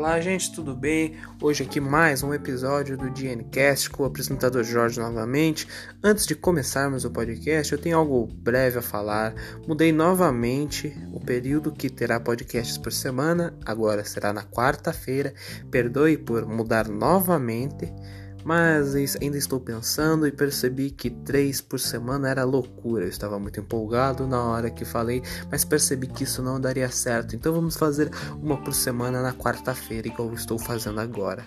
Olá, gente, tudo bem? Hoje aqui mais um episódio do DNCast com o apresentador Jorge novamente. Antes de começarmos o podcast, eu tenho algo breve a falar. Mudei novamente o período que terá podcasts por semana, agora será na quarta-feira. Perdoe por mudar novamente mas ainda estou pensando e percebi que três por semana era loucura. Eu estava muito empolgado na hora que falei, mas percebi que isso não daria certo. Então vamos fazer uma por semana na quarta-feira, igual estou fazendo agora.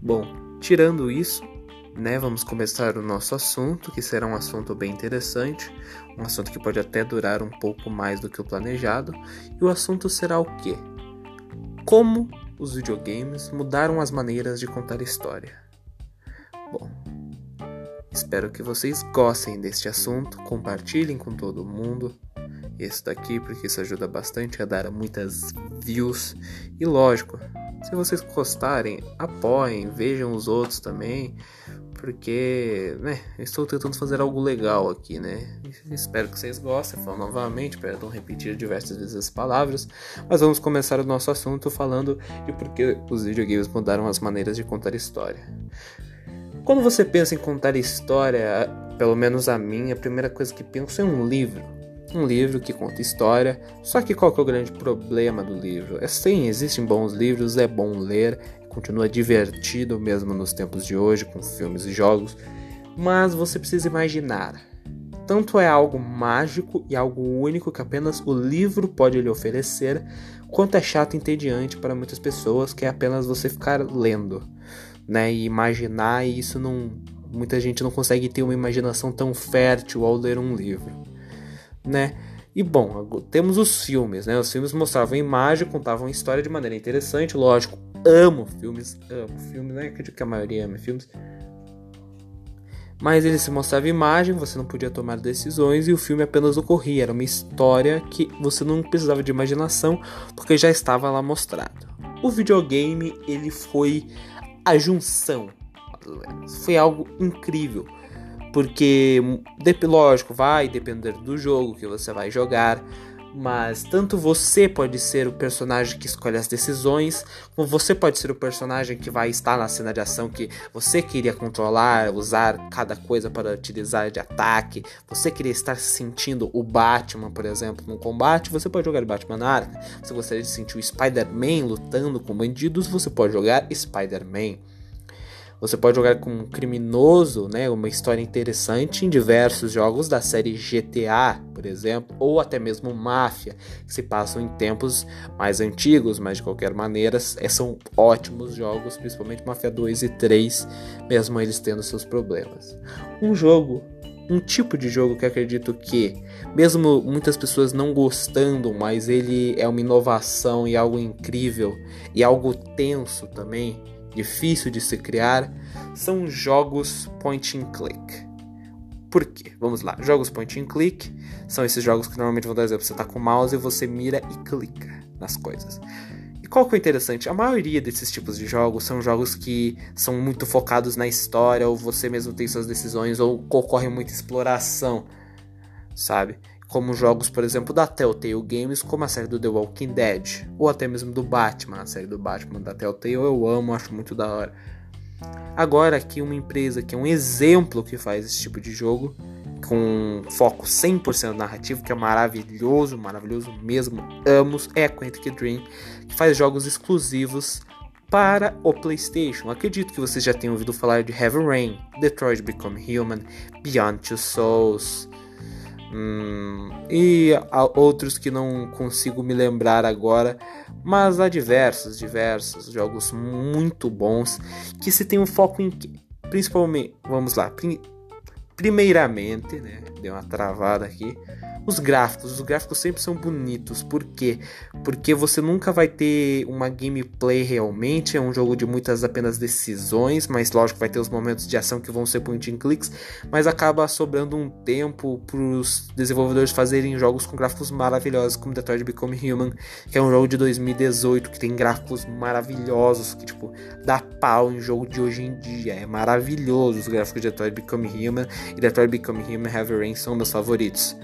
Bom, tirando isso, né, vamos começar o nosso assunto, que será um assunto bem interessante, um assunto que pode até durar um pouco mais do que o planejado. E o assunto será o quê? Como os videogames mudaram as maneiras de contar história. Bom, espero que vocês gostem deste assunto, compartilhem com todo mundo esse daqui, porque isso ajuda bastante a dar muitas views. E lógico, se vocês gostarem, apoiem, vejam os outros também, porque, né, estou tentando fazer algo legal aqui, né? Espero que vocês gostem. Falo novamente, perdão repetir diversas vezes as palavras, mas vamos começar o nosso assunto falando de por que os videogames mudaram as maneiras de contar história. Quando você pensa em contar história, pelo menos a minha, a primeira coisa que penso é um livro. Um livro que conta história, só que qual que é o grande problema do livro? É sim, existem bons livros, é bom ler, continua divertido mesmo nos tempos de hoje, com filmes e jogos, mas você precisa imaginar. Tanto é algo mágico e algo único que apenas o livro pode lhe oferecer, quanto é chato e entediante para muitas pessoas que é apenas você ficar lendo né? E imaginar e isso não muita gente não consegue ter uma imaginação tão fértil ao ler um livro, né? E bom, temos os filmes, né? Os filmes mostravam imagem, contavam história de maneira interessante, lógico. Amo filmes, amo filmes, né? Acredito que a maioria ama filmes. Mas ele se mostrava imagem, você não podia tomar decisões e o filme apenas ocorria. Era uma história que você não precisava de imaginação porque já estava lá mostrado. O videogame ele foi a junção. Foi algo incrível. Porque, lógico, vai depender do jogo que você vai jogar, mas tanto você pode ser o personagem que escolhe as decisões, como você pode ser o personagem que vai estar na cena de ação que você queria controlar, usar cada coisa para utilizar de ataque. Você queria estar sentindo o Batman, por exemplo, no combate, você pode jogar Batman na arca. Se você gostaria de sentir o Spider-Man lutando com bandidos, você pode jogar Spider-Man. Você pode jogar com um criminoso, né, uma história interessante em diversos jogos da série GTA, por exemplo, ou até mesmo Máfia, que se passam em tempos mais antigos, mas de qualquer maneira é, são ótimos jogos, principalmente Máfia 2 e 3, mesmo eles tendo seus problemas. Um jogo um tipo de jogo que acredito que, mesmo muitas pessoas não gostando, mas ele é uma inovação e algo incrível e algo tenso também, difícil de se criar, são jogos point and click. Por quê? Vamos lá. Jogos point and click são esses jogos que normalmente vão dar exemplo. Você está com o mouse e você mira e clica nas coisas. E qual que é o interessante? A maioria desses tipos de jogos são jogos que são muito focados na história, ou você mesmo tem suas decisões, ou ocorre muita exploração, sabe? Como jogos, por exemplo, da Telltale Games, como a série do The Walking Dead, ou até mesmo do Batman, a série do Batman da Telltale, eu amo, acho muito da hora. Agora aqui uma empresa que é um exemplo que faz esse tipo de jogo, com foco 100% narrativo, que é maravilhoso, maravilhoso mesmo, amo, é a Quantic Dream, que faz jogos exclusivos para o PlayStation. Acredito que vocês já tenham ouvido falar de Heavy Rain, Detroit Become Human, Beyond Two Souls, Hum, e há outros que não consigo me lembrar agora, mas há diversos, diversos jogos muito bons que se tem um foco em principalmente, vamos lá, primeiramente, né, deu uma travada aqui, os gráficos, os gráficos sempre são bonitos. Por quê? Porque você nunca vai ter uma gameplay realmente. É um jogo de muitas apenas decisões, mas lógico vai ter os momentos de ação que vão ser point and clicks, mas acaba sobrando um tempo para os desenvolvedores fazerem jogos com gráficos maravilhosos, como Detroit Become Human, que é um jogo de 2018 que tem gráficos maravilhosos, que tipo dá pau em jogo de hoje em dia. É maravilhoso os gráficos de Detroit Become Human e Detroit Become Human Heavy Rain são meus favoritos.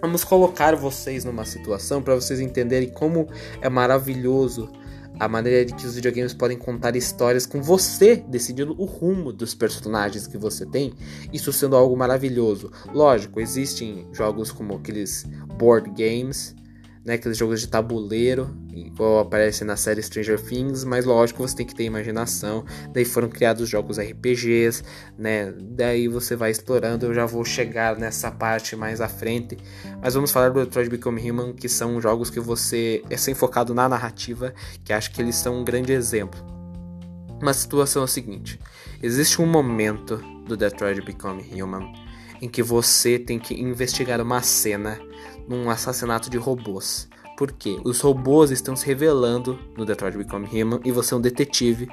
Vamos colocar vocês numa situação para vocês entenderem como é maravilhoso a maneira de que os videogames podem contar histórias com você decidindo o rumo dos personagens que você tem, isso sendo algo maravilhoso. Lógico, existem jogos como aqueles board games né, aqueles jogos de tabuleiro, igual aparece na série Stranger Things, mas lógico você tem que ter imaginação. Daí foram criados jogos RPGs, né? Daí você vai explorando. Eu já vou chegar nessa parte mais à frente, mas vamos falar do Detroit Become Human, que são jogos que você é sem focado na narrativa, que acho que eles são um grande exemplo. Uma situação é a seguinte: existe um momento do Detroit Become Human em que você tem que investigar uma cena num assassinato de robôs. Por quê? Os robôs estão se revelando no Detroit Become Human e você é um detetive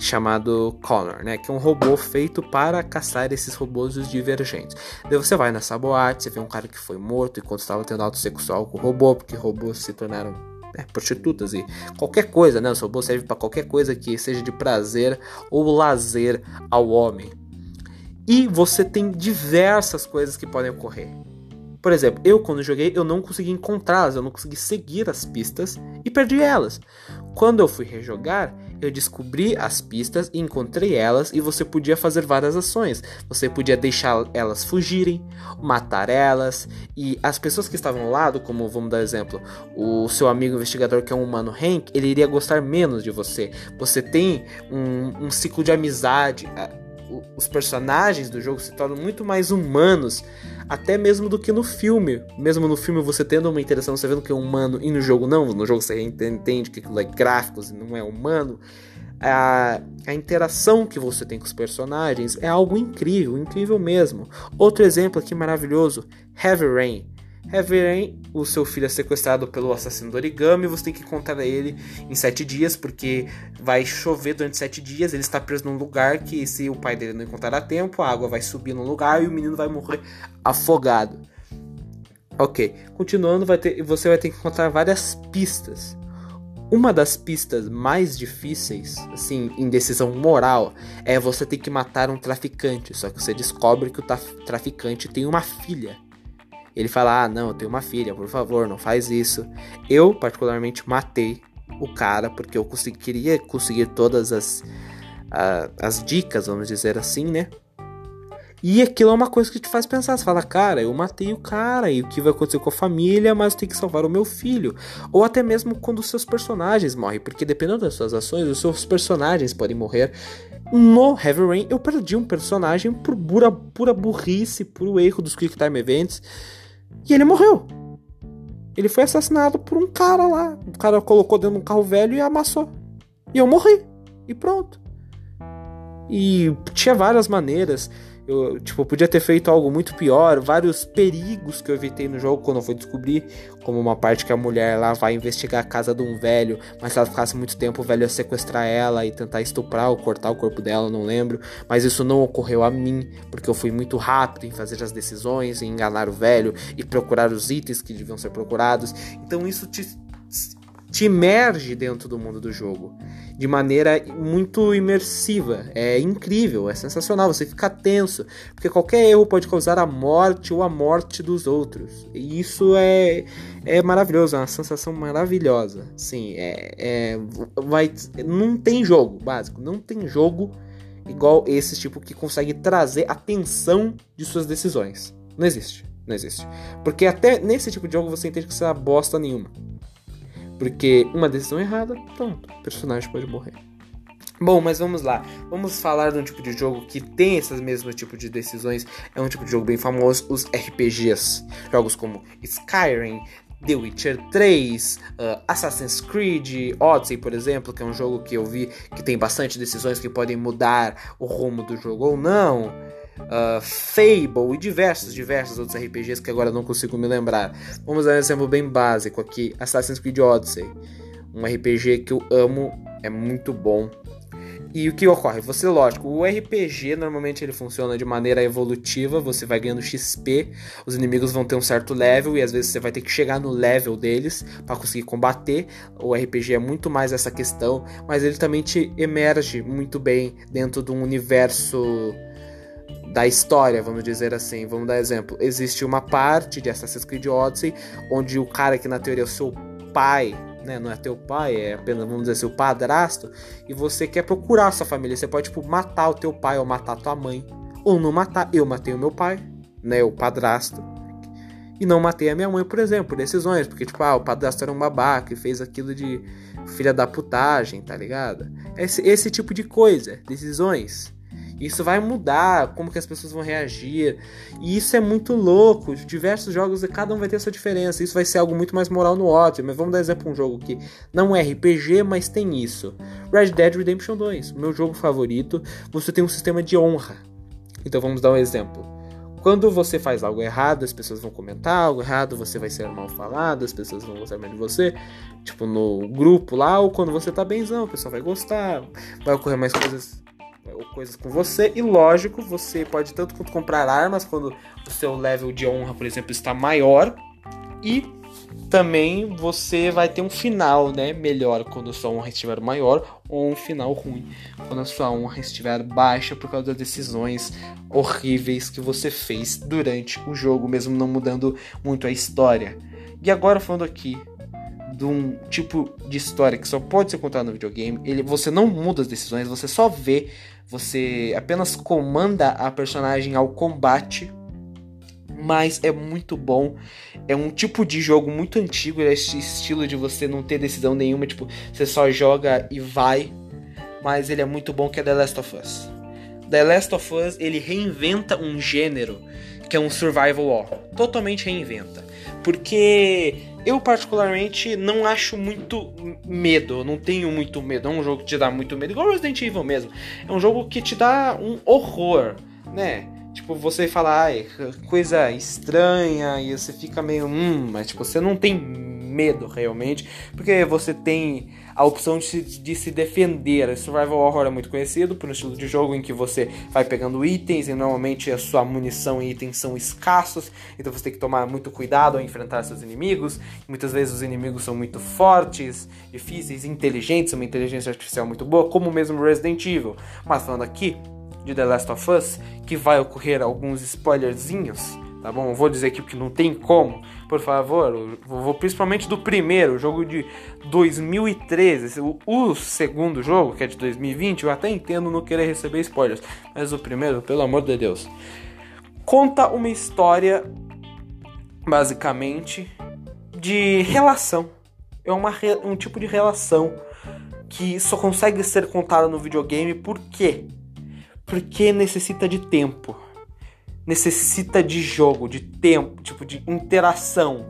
chamado Connor, né? Que é um robô feito para caçar esses robôs os divergentes. Daí você vai nessa boate, você vê um cara que foi morto enquanto estava tendo auto sexual com o robô, porque robôs se tornaram né, prostitutas e qualquer coisa, né? Os robôs servem para qualquer coisa que seja de prazer ou lazer ao homem. E você tem diversas coisas que podem ocorrer. Por exemplo, eu quando joguei, eu não consegui encontrá-las, eu não consegui seguir as pistas e perdi elas. Quando eu fui rejogar, eu descobri as pistas e encontrei elas e você podia fazer várias ações. Você podia deixar elas fugirem, matar elas e as pessoas que estavam ao lado, como vamos dar exemplo, o seu amigo investigador que é um humano Hank, ele iria gostar menos de você. Você tem um, um ciclo de amizade os personagens do jogo se tornam muito mais humanos, até mesmo do que no filme. Mesmo no filme você tendo uma interação, você vendo que é humano, e no jogo não, no jogo você entende que aquilo é gráficos e não é humano. A, a interação que você tem com os personagens é algo incrível, incrível mesmo. Outro exemplo aqui maravilhoso: Heavy Rain. Heavy o seu filho é sequestrado pelo assassino do origami, você tem que encontrar ele em sete dias, porque vai chover durante sete dias, ele está preso num lugar que se o pai dele não encontrar a tempo, a água vai subir no lugar e o menino vai morrer afogado. Ok, continuando, vai ter, você vai ter que encontrar várias pistas. Uma das pistas mais difíceis, assim, em decisão moral, é você ter que matar um traficante. Só que você descobre que o traficante tem uma filha. Ele fala: Ah, não, eu tenho uma filha, por favor, não faz isso. Eu, particularmente, matei o cara porque eu consegui, queria conseguir todas as, as dicas, vamos dizer assim, né? E aquilo é uma coisa que te faz pensar. Você fala, cara, eu matei o cara, e o que vai acontecer com a família, mas eu tenho que salvar o meu filho. Ou até mesmo quando os seus personagens morrem, porque dependendo das suas ações, os seus personagens podem morrer. No Heavy Rain, eu perdi um personagem por pura, pura burrice, puro erro dos Quick Time Events. E ele morreu. Ele foi assassinado por um cara lá. O cara colocou dentro de um carro velho e amassou. E eu morri. E pronto. E tinha várias maneiras eu, tipo, podia ter feito algo muito pior, vários perigos que eu evitei no jogo quando eu fui descobrir, como uma parte que a mulher lá vai investigar a casa de um velho, mas se ela ficasse muito tempo, o velho ia sequestrar ela e tentar estuprar ou cortar o corpo dela, não lembro. Mas isso não ocorreu a mim, porque eu fui muito rápido em fazer as decisões, em enganar o velho e procurar os itens que deviam ser procurados. Então isso te te imerge dentro do mundo do jogo de maneira muito imersiva. É incrível, é sensacional. Você fica tenso, porque qualquer erro pode causar a morte ou a morte dos outros. E isso é, é maravilhoso, é uma sensação maravilhosa. Sim, é, é, vai, não tem jogo básico, não tem jogo igual esse tipo que consegue trazer a tensão de suas decisões. Não existe, não existe. Porque até nesse tipo de jogo você entende que você é bosta nenhuma. Porque uma decisão errada, pronto, o personagem pode morrer. Bom, mas vamos lá. Vamos falar de um tipo de jogo que tem esses mesmos tipos de decisões. É um tipo de jogo bem famoso, os RPGs. Jogos como Skyrim, The Witcher 3, uh, Assassin's Creed, Odyssey, por exemplo, que é um jogo que eu vi que tem bastante decisões que podem mudar o rumo do jogo ou não uh, Fable e diversos, diversos outros RPGs que agora não consigo me lembrar. Vamos dar um exemplo bem básico aqui: Assassin's Creed Odyssey. Um RPG que eu amo, é muito bom. E o que ocorre? Você, lógico, o RPG normalmente ele funciona de maneira evolutiva, você vai ganhando XP, os inimigos vão ter um certo level e às vezes você vai ter que chegar no level deles para conseguir combater. O RPG é muito mais essa questão, mas ele também te emerge muito bem dentro de um universo da história, vamos dizer assim. Vamos dar exemplo. Existe uma parte de Assassin's Creed Odyssey onde o cara que na teoria é o seu pai né, não é teu pai, é apenas, vamos dizer assim, o padrasto, e você quer procurar sua família, você pode, tipo, matar o teu pai ou matar tua mãe, ou não matar. Eu matei o meu pai, né, o padrasto, e não matei a minha mãe, por exemplo, por decisões, porque, tipo, ah, o padrasto era um babaca e fez aquilo de filha da putagem, tá ligado? Esse, esse tipo de coisa, decisões. Isso vai mudar como que as pessoas vão reagir. E isso é muito louco. Diversos jogos, cada um vai ter sua diferença. Isso vai ser algo muito mais moral no ódio. Mas vamos dar exemplo um jogo que não é RPG, mas tem isso. Red Dead Redemption 2, meu jogo favorito. Você tem um sistema de honra. Então vamos dar um exemplo. Quando você faz algo errado, as pessoas vão comentar algo errado, você vai ser mal falado, as pessoas vão gostar mais de você. Tipo, no grupo lá, ou quando você tá benzão, o pessoal vai gostar, vai ocorrer mais coisas coisas com você. E lógico, você pode tanto quanto comprar armas quando o seu level de honra, por exemplo, está maior. E também você vai ter um final, né, melhor quando a sua honra estiver maior ou um final ruim quando a sua honra estiver baixa por causa das decisões horríveis que você fez durante o jogo, mesmo não mudando muito a história. E agora falando aqui de um tipo de história que só pode ser contada no videogame, ele você não muda as decisões, você só vê, você apenas comanda a personagem ao combate mas é muito bom. É um tipo de jogo muito antigo, é esse estilo de você não ter decisão nenhuma, tipo, você só joga e vai. Mas ele é muito bom que é The Last of Us. The Last of Us, ele reinventa um gênero que é um survival horror. Totalmente reinventa. Porque eu particularmente não acho muito medo, não tenho muito medo. É um jogo que te dá muito medo, igual Resident Evil mesmo. É um jogo que te dá um horror, né? Tipo, você fala, ai, coisa estranha, e você fica meio, hum, mas tipo, você não tem medo realmente, porque você tem a opção de se, de se defender. A Survival Horror é muito conhecido por um estilo de jogo em que você vai pegando itens e normalmente a sua munição e itens são escassos, então você tem que tomar muito cuidado ao enfrentar seus inimigos. Muitas vezes os inimigos são muito fortes, difíceis, inteligentes, uma inteligência artificial muito boa, como mesmo Resident Evil. Mas falando aqui, de The Last of Us, que vai ocorrer alguns spoilerzinhos, tá bom? Vou dizer aqui porque não tem como, por favor, vou principalmente do primeiro, jogo de 2013, o, o, segundo jogo, que é de 2020, eu até entendo não querer receber spoilers, mas o primeiro, pelo amor de Deus, conta uma história, basicamente, de relação. É uma, um tipo de relação que só consegue ser contada no videogame por quê? Porque necessita de tempo. Necessita de jogo, de tempo, tipo de interação.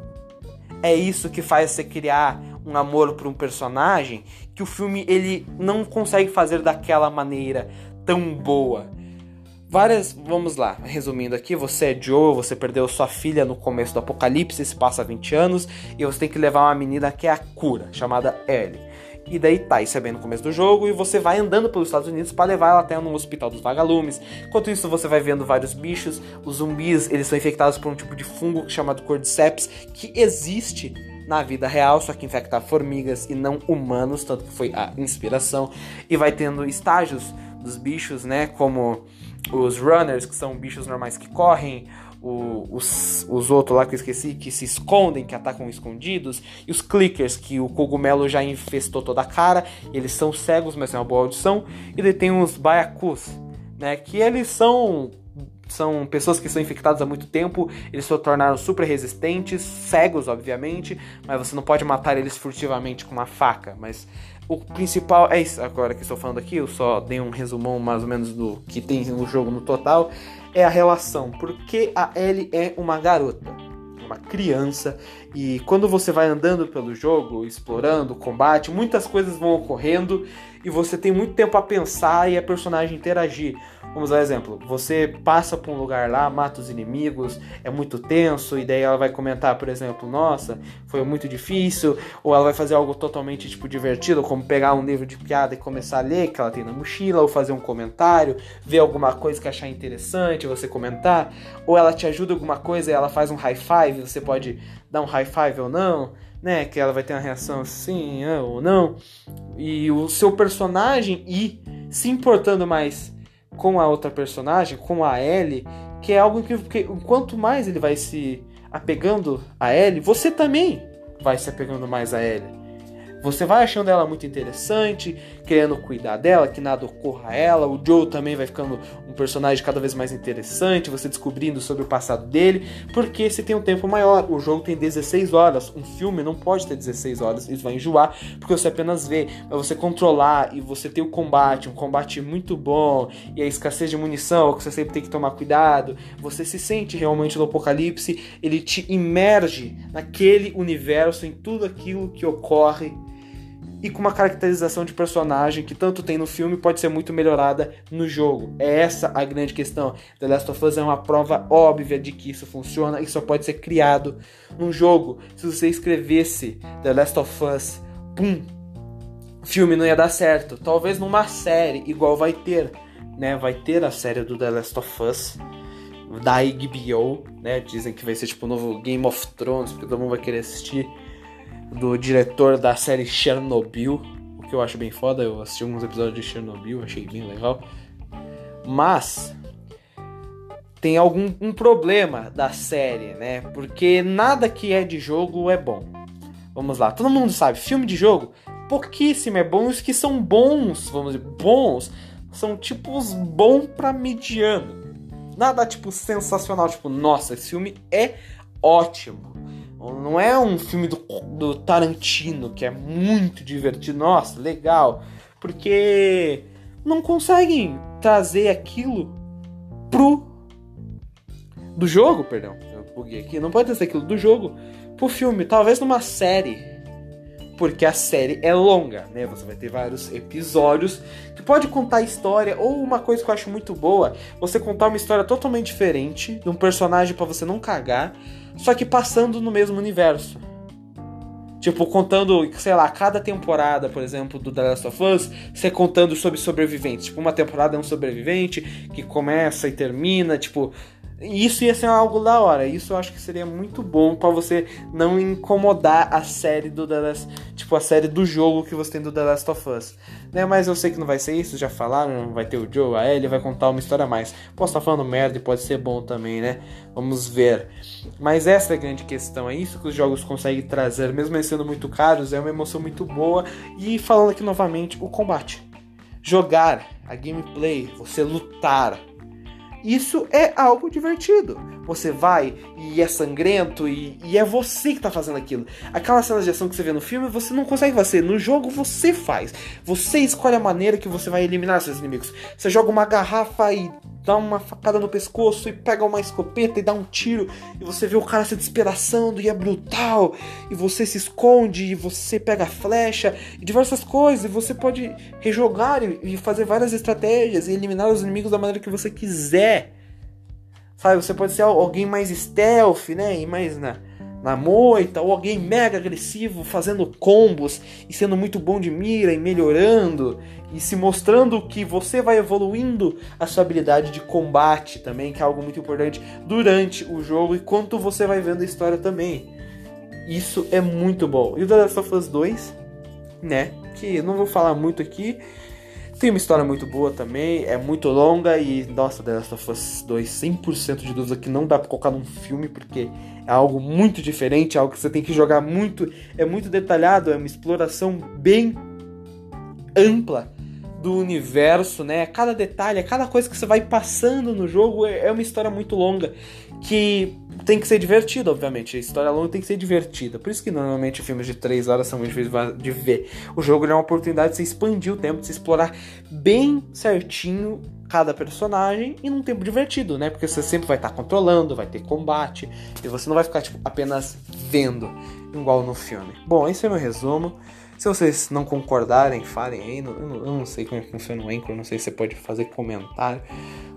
É isso que faz você criar um amor por um personagem que o filme ele não consegue fazer daquela maneira tão boa. Várias, vamos lá, resumindo aqui, você é Joe, você perdeu sua filha no começo do apocalipse, se passa 20 anos, e você tem que levar uma menina que é a cura, chamada Ellie. E daí tá, isso é bem no começo do jogo, e você vai andando pelos Estados Unidos para levar ela até no hospital dos vagalumes. Enquanto isso, você vai vendo vários bichos. Os zumbis, eles são infectados por um tipo de fungo chamado Cordyceps, que existe na vida real, só que infecta formigas e não humanos, tanto que foi a inspiração. E vai tendo estágios dos bichos, né, como os runners, que são bichos normais que correm, o, os, os outros lá que eu esqueci, que se escondem, que atacam escondidos, e os clickers, que o cogumelo já infestou toda a cara, eles são cegos, mas têm uma boa audição, e daí tem os baiacus, né, que eles são são pessoas que são infectadas há muito tempo, eles se tornaram super resistentes, cegos, obviamente, mas você não pode matar eles furtivamente com uma faca, mas o principal é isso agora que estou falando aqui, eu só dei um resumão mais ou menos do que tem no jogo no total, é a relação, porque a Ellie é uma garota, uma criança, e quando você vai andando pelo jogo, explorando, combate, muitas coisas vão ocorrendo e você tem muito tempo a pensar e a personagem interagir. Vamos dar um exemplo. Você passa por um lugar lá, mata os inimigos, é muito tenso, e daí ela vai comentar, por exemplo, nossa, foi muito difícil, ou ela vai fazer algo totalmente tipo divertido, como pegar um livro de piada e começar a ler que ela tem na mochila, ou fazer um comentário, ver alguma coisa que achar interessante, você comentar, ou ela te ajuda alguma coisa e ela faz um high five, você pode dar um high five ou não né? Que ela vai ter uma reação sim ou não. E o seu personagem ir se importando mais com a outra personagem, com a Ellie, que é algo que, que quanto mais ele vai se apegando a Ellie, você também vai se apegando mais a Ellie. Você vai achando ela muito interessante, querendo cuidar dela, que nada ocorra a ela. O Joe também vai ficando um personagem cada vez mais interessante, você descobrindo sobre o passado dele, porque você tem um tempo maior. O jogo tem 16 horas, um filme não pode ter 16 horas, isso vai enjoar, porque você apenas vê, mas você controlar e você ter o combate, um combate muito bom, e a escassez de munição, que você sempre tem que tomar cuidado. Você se sente realmente no apocalipse, ele te imerge naquele universo, em tudo aquilo que ocorre e com uma caracterização de personagem que tanto tem no filme pode ser muito melhorada no jogo. É essa a grande questão. The Last of Us é uma prova óbvia de que isso funciona e só pode ser criado num jogo. Se você escrevesse The Last of Us, pum, filme não ia dar certo. Talvez numa série, igual vai ter, né? Vai ter a série do The Last of Us da HBO, né? Dizem que vai ser tipo o novo Game of Thrones, porque todo mundo vai querer assistir do diretor da série Chernobyl, o que eu acho bem foda. Eu assisti alguns episódios de Chernobyl, achei bem legal. Mas tem algum um problema da série, né? Porque nada que é de jogo é bom. Vamos lá, todo mundo sabe, filme de jogo, pouquíssimo é bom. Os que são bons, vamos dizer, bons, são tipos bom para mediano. Nada tipo sensacional, tipo, nossa, esse filme é ótimo. Não é um filme do, do Tarantino que é muito divertido, nossa, legal, porque não conseguem trazer aquilo pro do jogo, perdão, eu buguei aqui, não pode trazer aquilo do jogo pro filme, talvez numa série, porque a série é longa, né? Você vai ter vários episódios que pode contar a história ou uma coisa que eu acho muito boa, você contar uma história totalmente diferente de um personagem para você não cagar só que passando no mesmo universo. Tipo, contando, sei lá, cada temporada, por exemplo, do The Last of Us, você contando sobre sobreviventes. Tipo, uma temporada é um sobrevivente que começa e termina, tipo, isso ia ser algo da hora. Isso eu acho que seria muito bom para você não incomodar a série do The Last, tipo a série do jogo que você tem do The Last of Us. Né? Mas eu sei que não vai ser isso, já falaram, vai ter o Joe, a Ellie vai contar uma história a mais. Posso estar falando merda e pode ser bom também, né? Vamos ver. Mas essa é a grande questão, é isso que os jogos conseguem trazer, mesmo eles sendo muito caros, é uma emoção muito boa. E falando aqui novamente, o combate. Jogar, a gameplay, você lutar, isso é algo divertido. Você vai e é sangrento e, e, é você que tá fazendo aquilo. Aquelas cenas de ação que você vê no filme, você não consegue fazer. No jogo, você faz. Você escolhe a maneira que você vai eliminar seus inimigos. Você joga uma garrafa e dá uma facada no pescoço e pega uma escopeta e dá um tiro e você vê o cara se despedaçando e é brutal e você se esconde e você pega a flecha e diversas coisas e você pode rejogar e fazer várias estratégias e eliminar os inimigos da maneira que você quiser. Sabe, você pode ser alguém mais stealth, né, e mais na na moita, ou alguém mega agressivo fazendo combos e sendo muito bom de mira e melhorando e se mostrando que você vai evoluindo a sua habilidade de combate também, que é algo muito importante durante o jogo e quanto você vai vendo a história também. Isso é muito bom. E o The Last of Us 2, né, que eu não vou falar muito aqui, tem uma história muito boa também, é muito longa e, nossa, The Last of Us 2, 100% de dúvida que não dá pra colocar num filme, porque é algo muito diferente, é algo que você tem que jogar muito, é muito detalhado, é uma exploração bem ampla do universo, né? Cada detalhe, cada coisa que você vai passando no jogo é, é uma história muito longa que tem que ser divertida, obviamente. A história longa tem que ser divertida. Por isso que normalmente filmes de 3 horas são muito difíceis de ver. O jogo é uma oportunidade de você expandir o tempo, de você explorar bem certinho cada personagem e num tempo divertido, né? Porque você sempre vai estar controlando, vai ter combate e você não vai ficar tipo, apenas vendo, igual no filme. Bom, esse é meu resumo. Se vocês não concordarem, falem aí. Eu não sei como é que funciona o Anchor, não sei se você pode fazer comentário.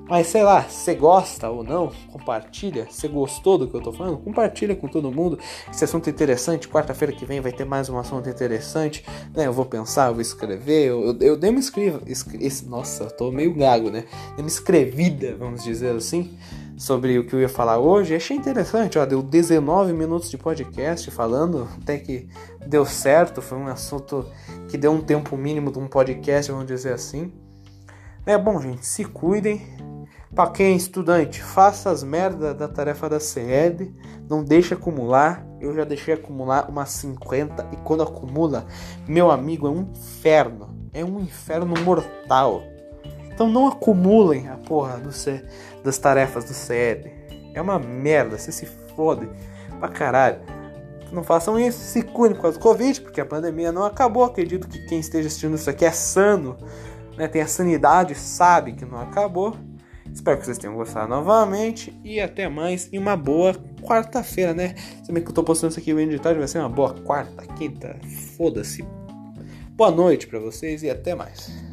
Mas sei lá, você gosta ou não, compartilha. Se gostou do que eu tô falando, compartilha com todo mundo. Esse assunto é interessante. Quarta-feira que vem vai ter mais um assunto interessante. Né? Eu vou pensar, eu vou escrever. Eu, eu, eu dei uma escriva. Escre, nossa, eu tô meio gago, né? Dei uma escrevida, vamos dizer assim sobre o que eu ia falar hoje. Achei interessante, ó, deu 19 minutos de podcast falando, até que deu certo, foi um assunto que deu um tempo mínimo de um podcast, vamos dizer assim. É bom, gente, se cuidem, Para quem é estudante, faça as merdas da tarefa da CED, não deixe acumular. Eu já deixei acumular umas 50 e quando acumula, meu amigo, é um inferno. É um inferno mortal. Então não acumulem a porra C, das tarefas do CED. É uma merda, você se fode pra caralho. Não façam isso, se cuidem por causa do Covid, porque a pandemia não acabou. Acredito que quem esteja assistindo isso aqui é sano, né, tem a sanidade, sabe que não acabou. Espero que vocês tenham gostado novamente e até mais. E uma boa quarta-feira, né? Se bem que eu tô postando isso aqui bem de tarde, vai ser uma boa quarta, quinta, foda-se. Boa noite para vocês e até mais.